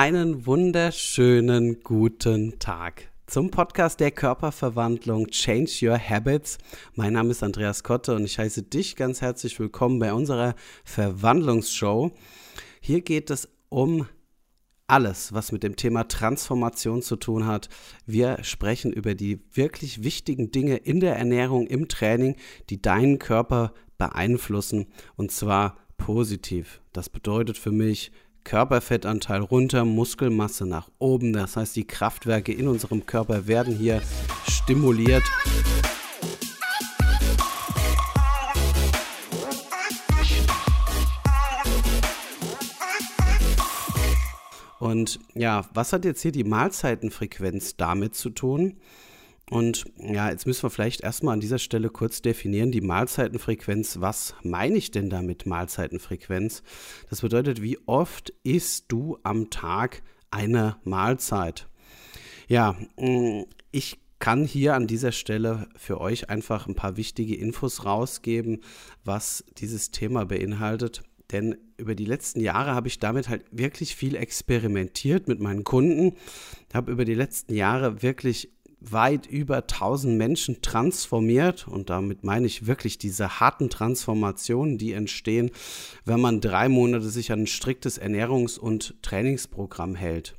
Einen wunderschönen guten Tag zum Podcast der Körperverwandlung Change Your Habits. Mein Name ist Andreas Kotte und ich heiße dich ganz herzlich willkommen bei unserer Verwandlungsshow. Hier geht es um alles, was mit dem Thema Transformation zu tun hat. Wir sprechen über die wirklich wichtigen Dinge in der Ernährung, im Training, die deinen Körper beeinflussen und zwar positiv. Das bedeutet für mich, Körperfettanteil runter, Muskelmasse nach oben. Das heißt, die Kraftwerke in unserem Körper werden hier stimuliert. Und ja, was hat jetzt hier die Mahlzeitenfrequenz damit zu tun? Und ja, jetzt müssen wir vielleicht erstmal an dieser Stelle kurz definieren, die Mahlzeitenfrequenz. Was meine ich denn damit Mahlzeitenfrequenz? Das bedeutet, wie oft isst du am Tag eine Mahlzeit? Ja, mm, ich kann hier an dieser Stelle für euch einfach ein paar wichtige Infos rausgeben, was dieses Thema beinhaltet. Denn über die letzten Jahre habe ich damit halt wirklich viel experimentiert mit meinen Kunden. Ich habe über die letzten Jahre wirklich weit über 1000 Menschen transformiert und damit meine ich wirklich diese harten Transformationen, die entstehen, wenn man drei Monate sich an ein striktes Ernährungs- und Trainingsprogramm hält.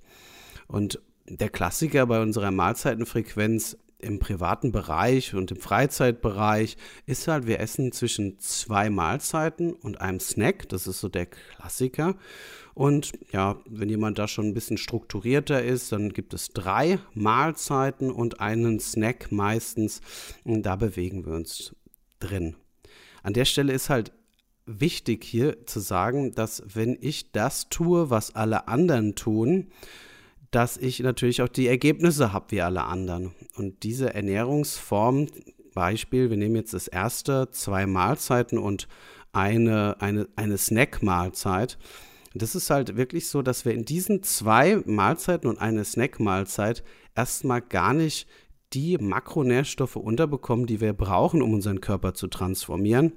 Und der Klassiker bei unserer Mahlzeitenfrequenz im privaten Bereich und im Freizeitbereich ist halt, wir essen zwischen zwei Mahlzeiten und einem Snack. Das ist so der Klassiker. Und ja, wenn jemand da schon ein bisschen strukturierter ist, dann gibt es drei Mahlzeiten und einen Snack meistens. Und da bewegen wir uns drin. An der Stelle ist halt wichtig hier zu sagen, dass wenn ich das tue, was alle anderen tun, dass ich natürlich auch die Ergebnisse habe wie alle anderen. Und diese Ernährungsform, Beispiel, wir nehmen jetzt das erste, zwei Mahlzeiten und eine, eine, eine Snack-Mahlzeit. Das ist halt wirklich so, dass wir in diesen zwei Mahlzeiten und eine Snack-Mahlzeit erstmal gar nicht die Makronährstoffe unterbekommen, die wir brauchen, um unseren Körper zu transformieren.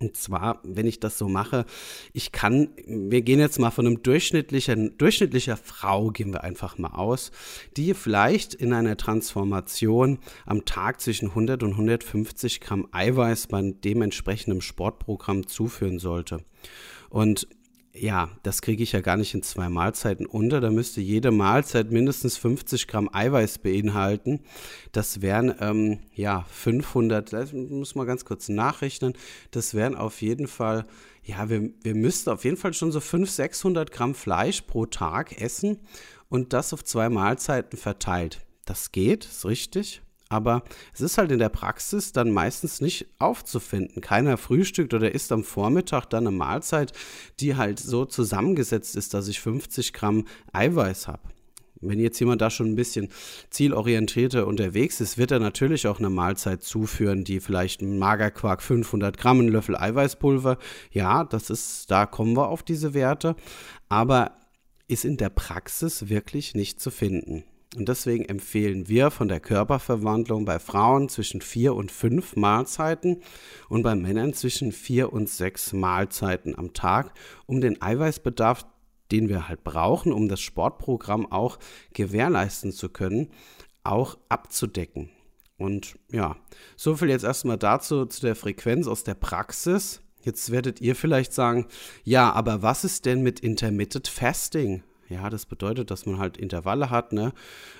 Und zwar, wenn ich das so mache, ich kann, wir gehen jetzt mal von einem durchschnittlichen, durchschnittlicher Frau, gehen wir einfach mal aus, die vielleicht in einer Transformation am Tag zwischen 100 und 150 Gramm Eiweiß bei dementsprechendem Sportprogramm zuführen sollte. Und ja, das kriege ich ja gar nicht in zwei Mahlzeiten unter. Da müsste jede Mahlzeit mindestens 50 Gramm Eiweiß beinhalten. Das wären, ähm, ja, 500, das muss man ganz kurz nachrechnen. Das wären auf jeden Fall, ja, wir, wir müssten auf jeden Fall schon so 500, 600 Gramm Fleisch pro Tag essen und das auf zwei Mahlzeiten verteilt. Das geht, ist richtig. Aber es ist halt in der Praxis dann meistens nicht aufzufinden. Keiner frühstückt oder isst am Vormittag dann eine Mahlzeit, die halt so zusammengesetzt ist, dass ich 50 Gramm Eiweiß habe. Wenn jetzt jemand da schon ein bisschen zielorientierter unterwegs ist, wird er natürlich auch eine Mahlzeit zuführen, die vielleicht ein Magerquark 500 Gramm, einen Löffel Eiweißpulver. Ja, das ist, da kommen wir auf diese Werte. Aber ist in der Praxis wirklich nicht zu finden. Und deswegen empfehlen wir von der Körperverwandlung bei Frauen zwischen vier und fünf Mahlzeiten und bei Männern zwischen vier und sechs Mahlzeiten am Tag, um den Eiweißbedarf, den wir halt brauchen, um das Sportprogramm auch gewährleisten zu können, auch abzudecken. Und ja, so viel jetzt erstmal dazu zu der Frequenz aus der Praxis. Jetzt werdet ihr vielleicht sagen, ja, aber was ist denn mit Intermittent Fasting? Ja, das bedeutet, dass man halt Intervalle hat, ne?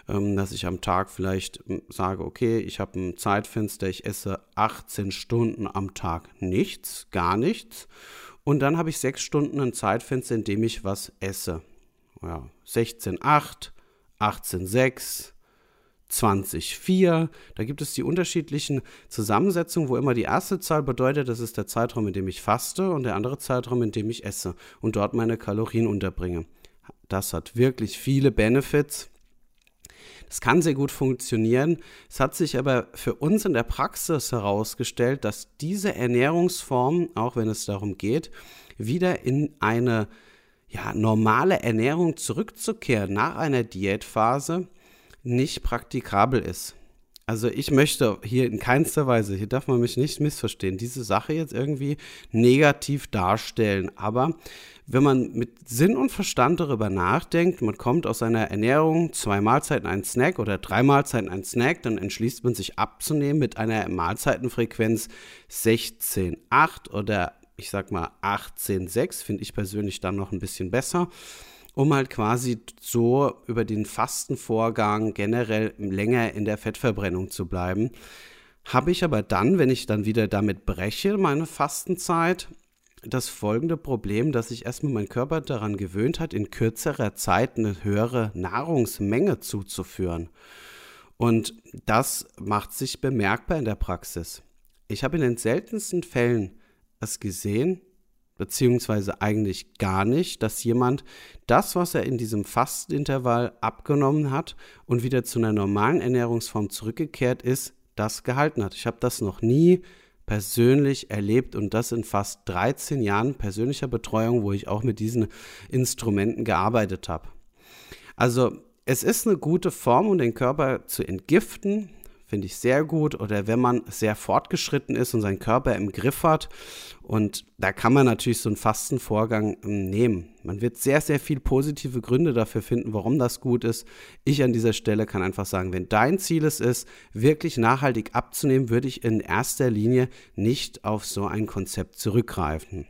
Ähm, dass ich am Tag vielleicht hm, sage, okay, ich habe ein Zeitfenster, ich esse 18 Stunden am Tag nichts, gar nichts. Und dann habe ich sechs Stunden ein Zeitfenster, in dem ich was esse. Ja, 16,8, 18,6, 20,4. Da gibt es die unterschiedlichen Zusammensetzungen, wo immer die erste Zahl bedeutet, das ist der Zeitraum, in dem ich faste und der andere Zeitraum, in dem ich esse und dort meine Kalorien unterbringe. Das hat wirklich viele Benefits. Das kann sehr gut funktionieren. Es hat sich aber für uns in der Praxis herausgestellt, dass diese Ernährungsform, auch wenn es darum geht, wieder in eine ja, normale Ernährung zurückzukehren nach einer Diätphase, nicht praktikabel ist. Also ich möchte hier in keinster Weise, hier darf man mich nicht missverstehen, diese Sache jetzt irgendwie negativ darstellen. Aber wenn man mit Sinn und Verstand darüber nachdenkt, man kommt aus seiner Ernährung zwei Mahlzeiten ein Snack oder drei Mahlzeiten ein Snack, dann entschließt man sich abzunehmen mit einer Mahlzeitenfrequenz 16,8 oder ich sag mal 18,6, finde ich persönlich dann noch ein bisschen besser um halt quasi so über den Fastenvorgang generell länger in der Fettverbrennung zu bleiben. Habe ich aber dann, wenn ich dann wieder damit breche, meine Fastenzeit, das folgende Problem, dass sich erstmal mein Körper daran gewöhnt hat, in kürzerer Zeit eine höhere Nahrungsmenge zuzuführen. Und das macht sich bemerkbar in der Praxis. Ich habe in den seltensten Fällen es gesehen, beziehungsweise eigentlich gar nicht, dass jemand das, was er in diesem Fastenintervall abgenommen hat und wieder zu einer normalen Ernährungsform zurückgekehrt ist, das gehalten hat. Ich habe das noch nie persönlich erlebt und das in fast 13 Jahren persönlicher Betreuung, wo ich auch mit diesen Instrumenten gearbeitet habe. Also es ist eine gute Form, um den Körper zu entgiften, finde ich sehr gut. Oder wenn man sehr fortgeschritten ist und seinen Körper im Griff hat. Und da kann man natürlich so einen Fastenvorgang ähm, nehmen. Man wird sehr, sehr viel positive Gründe dafür finden, warum das gut ist. Ich an dieser Stelle kann einfach sagen, wenn dein Ziel es ist, wirklich nachhaltig abzunehmen, würde ich in erster Linie nicht auf so ein Konzept zurückgreifen.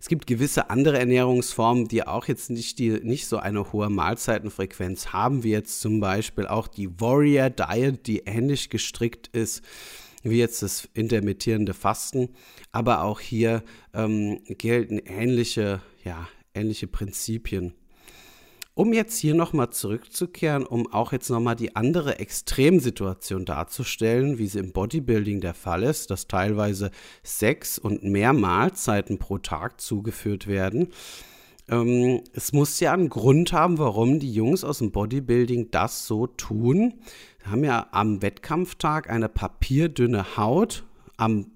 Es gibt gewisse andere Ernährungsformen, die auch jetzt nicht, die, nicht so eine hohe Mahlzeitenfrequenz haben, wie jetzt zum Beispiel auch die Warrior Diet, die ähnlich gestrickt ist wie jetzt das intermittierende Fasten. Aber auch hier ähm, gelten ähnliche, ja, ähnliche Prinzipien. Um jetzt hier nochmal zurückzukehren, um auch jetzt nochmal die andere Extremsituation darzustellen, wie sie im Bodybuilding der Fall ist, dass teilweise sechs und mehr Mahlzeiten pro Tag zugeführt werden. Ähm, es muss ja einen Grund haben, warum die Jungs aus dem Bodybuilding das so tun. Sie haben ja am Wettkampftag eine papierdünne Haut am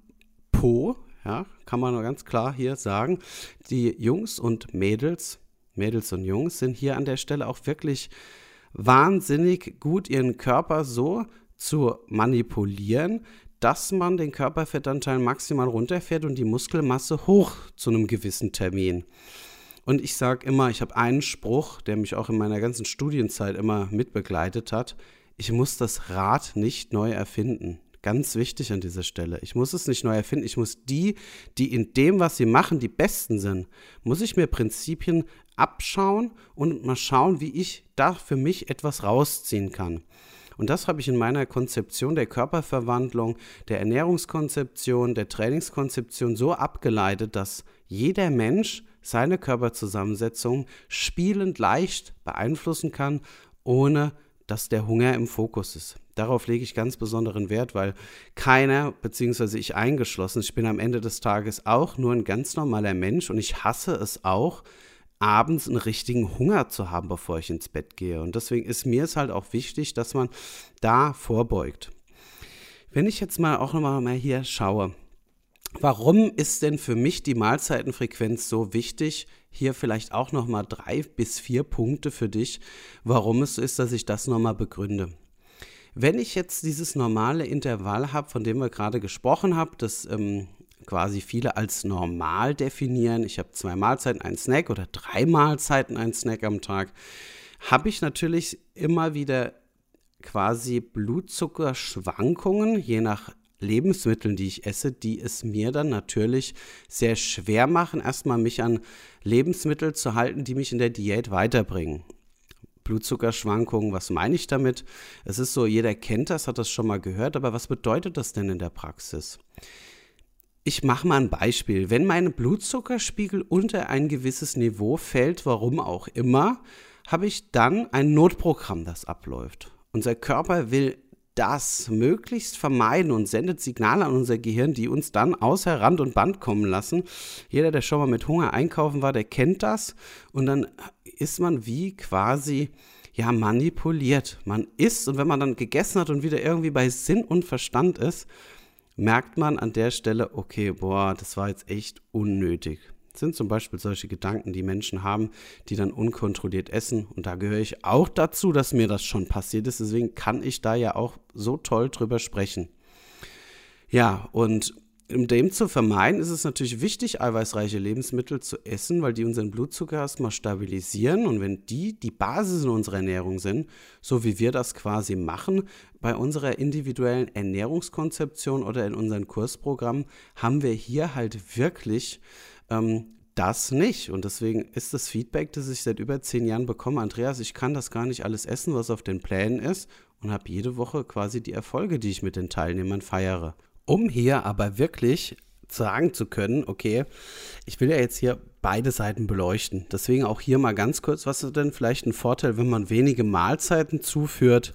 Po, ja, kann man nur ganz klar hier sagen. Die Jungs und Mädels Mädels und Jungs, sind hier an der Stelle auch wirklich wahnsinnig gut, ihren Körper so zu manipulieren, dass man den Körperfettanteil maximal runterfährt und die Muskelmasse hoch zu einem gewissen Termin. Und ich sage immer, ich habe einen Spruch, der mich auch in meiner ganzen Studienzeit immer mitbegleitet hat. Ich muss das Rad nicht neu erfinden. Ganz wichtig an dieser Stelle. Ich muss es nicht neu erfinden. Ich muss die, die in dem, was sie machen, die Besten sind, muss ich mir Prinzipien abschauen und mal schauen, wie ich da für mich etwas rausziehen kann. Und das habe ich in meiner Konzeption der Körperverwandlung, der Ernährungskonzeption, der Trainingskonzeption so abgeleitet, dass jeder Mensch seine Körperzusammensetzung spielend leicht beeinflussen kann, ohne dass der Hunger im Fokus ist. Darauf lege ich ganz besonderen Wert, weil keiner, beziehungsweise ich eingeschlossen, ich bin am Ende des Tages auch nur ein ganz normaler Mensch und ich hasse es auch, abends einen richtigen Hunger zu haben, bevor ich ins Bett gehe. Und deswegen ist mir es halt auch wichtig, dass man da vorbeugt. Wenn ich jetzt mal auch nochmal mal hier schaue, warum ist denn für mich die Mahlzeitenfrequenz so wichtig? Hier vielleicht auch nochmal drei bis vier Punkte für dich, warum es so ist, dass ich das nochmal begründe. Wenn ich jetzt dieses normale Intervall habe, von dem wir gerade gesprochen haben, das ähm, quasi viele als normal definieren, ich habe zwei Mahlzeiten, einen Snack oder drei Mahlzeiten, einen Snack am Tag, habe ich natürlich immer wieder quasi Blutzuckerschwankungen, je nach Lebensmitteln, die ich esse, die es mir dann natürlich sehr schwer machen, erstmal mich an Lebensmittel zu halten, die mich in der Diät weiterbringen. Blutzuckerschwankungen, was meine ich damit? Es ist so, jeder kennt das, hat das schon mal gehört, aber was bedeutet das denn in der Praxis? Ich mache mal ein Beispiel. Wenn mein Blutzuckerspiegel unter ein gewisses Niveau fällt, warum auch immer, habe ich dann ein Notprogramm, das abläuft. Unser Körper will das möglichst vermeiden und sendet Signale an unser Gehirn, die uns dann außer Rand und Band kommen lassen. Jeder, der schon mal mit Hunger einkaufen war, der kennt das. Und dann ist man wie quasi ja manipuliert. Man isst und wenn man dann gegessen hat und wieder irgendwie bei Sinn und Verstand ist, merkt man an der Stelle, okay, boah, das war jetzt echt unnötig. sind zum Beispiel solche Gedanken, die Menschen haben, die dann unkontrolliert essen. Und da gehöre ich auch dazu, dass mir das schon passiert ist. Deswegen kann ich da ja auch so toll drüber sprechen. Ja, und um dem zu vermeiden, ist es natürlich wichtig, eiweißreiche Lebensmittel zu essen, weil die unseren Blutzucker erstmal stabilisieren. Und wenn die die Basis in unserer Ernährung sind, so wie wir das quasi machen, bei unserer individuellen Ernährungskonzeption oder in unseren Kursprogrammen, haben wir hier halt wirklich ähm, das nicht. Und deswegen ist das Feedback, das ich seit über zehn Jahren bekomme, Andreas, ich kann das gar nicht alles essen, was auf den Plänen ist und habe jede Woche quasi die Erfolge, die ich mit den Teilnehmern feiere. Um hier aber wirklich sagen zu können, okay, ich will ja jetzt hier beide Seiten beleuchten. Deswegen auch hier mal ganz kurz, was ist denn vielleicht ein Vorteil, wenn man wenige Mahlzeiten zuführt?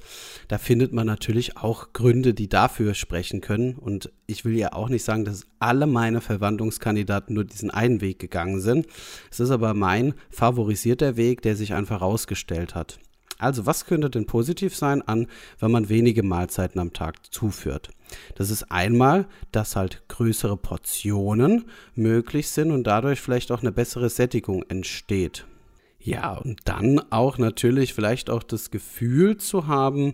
Da findet man natürlich auch Gründe, die dafür sprechen können. Und ich will ja auch nicht sagen, dass alle meine Verwandlungskandidaten nur diesen einen Weg gegangen sind. Es ist aber mein favorisierter Weg, der sich einfach herausgestellt hat. Also, was könnte denn positiv sein an, wenn man wenige Mahlzeiten am Tag zuführt? Das ist einmal, dass halt größere Portionen möglich sind und dadurch vielleicht auch eine bessere Sättigung entsteht. Ja, und dann auch natürlich vielleicht auch das Gefühl zu haben,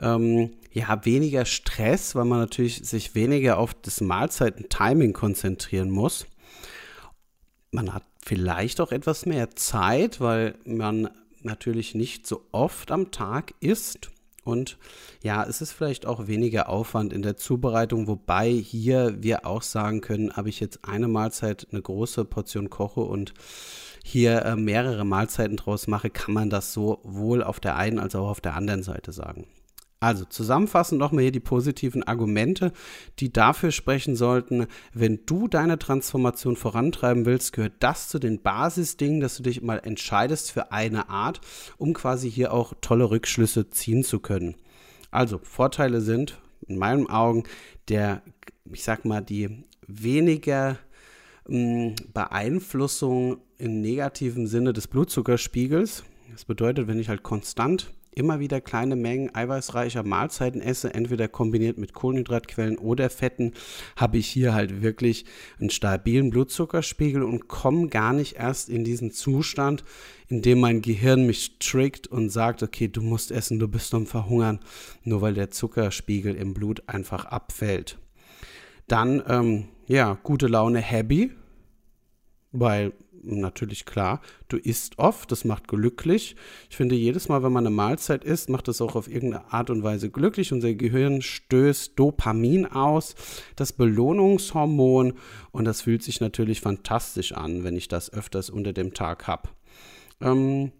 ähm, ja, weniger Stress, weil man natürlich sich weniger auf das Mahlzeiten-Timing konzentrieren muss. Man hat vielleicht auch etwas mehr Zeit, weil man natürlich nicht so oft am Tag isst. Und ja, es ist vielleicht auch weniger Aufwand in der Zubereitung, wobei hier wir auch sagen können, habe ich jetzt eine Mahlzeit, eine große Portion koche und hier äh, mehrere Mahlzeiten draus mache, kann man das sowohl auf der einen als auch auf der anderen Seite sagen. Also zusammenfassend nochmal hier die positiven Argumente, die dafür sprechen sollten, wenn du deine Transformation vorantreiben willst, gehört das zu den Basisdingen, dass du dich mal entscheidest für eine Art, um quasi hier auch tolle Rückschlüsse ziehen zu können. Also Vorteile sind in meinen Augen der, ich sag mal, die weniger mh, hm, Beeinflussung im negativen Sinne des Blutzuckerspiegels. Das bedeutet, wenn ich halt konstant immer wieder kleine Mengen eiweißreicher Mahlzeiten esse, entweder kombiniert mit Kohlenhydratquellen oder Fetten, habe ich hier halt wirklich einen stabilen Blutzuckerspiegel und komme gar nicht erst in diesen Zustand, in dem mein Gehirn mich trickt und sagt, okay, du musst essen, du bist am Verhungern, nur weil der Zuckerspiegel im Blut einfach abfällt. Dann, ähm, ja, gute Laune, happy, weil natürlich klar, du isst oft, das macht glücklich. Ich finde, jedes Mal, wenn man eine Mahlzeit isst, macht das auch auf irgendeine Art und Weise glücklich. Unser Gehirn stößt Dopamin aus, das Belohnungshormon, und das fühlt sich natürlich fantastisch an, wenn ich das öfters unter dem Tag habe. Ähm,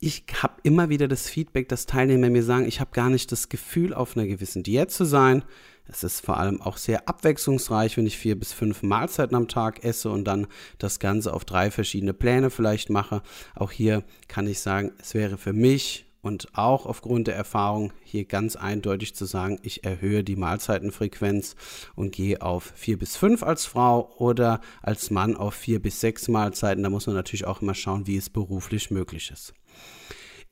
ich habe immer wieder das Feedback, dass Teilnehmer mir sagen, ich habe gar nicht das Gefühl, auf einer gewissen Diät zu sein. Es ist vor allem auch sehr abwechslungsreich, wenn ich vier bis fünf Mahlzeiten am Tag esse und dann das Ganze auf drei verschiedene Pläne vielleicht mache. Auch hier kann ich sagen, es wäre für mich und auch aufgrund der Erfahrung hier ganz eindeutig zu sagen, ich erhöhe die Mahlzeitenfrequenz und gehe auf vier bis fünf als Frau oder als Mann auf vier bis sechs Mahlzeiten. Da muss man natürlich auch immer schauen, wie es beruflich möglich ist.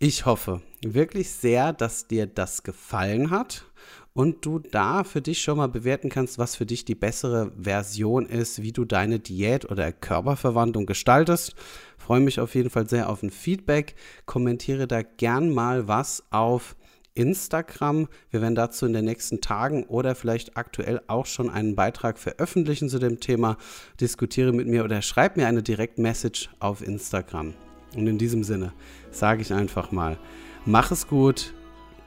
Ich hoffe wirklich sehr, dass dir das gefallen hat und du da für dich schon mal bewerten kannst, was für dich die bessere Version ist, wie du deine Diät oder Körperverwandlung gestaltest. Freue mich auf jeden Fall sehr auf ein Feedback. Kommentiere da gern mal was auf Instagram. Wir werden dazu in den nächsten Tagen oder vielleicht aktuell auch schon einen Beitrag veröffentlichen zu dem Thema. Diskutiere mit mir oder schreib mir eine Direct-Message auf Instagram. Und in diesem Sinne sage ich einfach mal, mach es gut,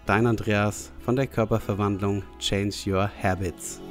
dein Andreas von der Körperverwandlung Change Your Habits.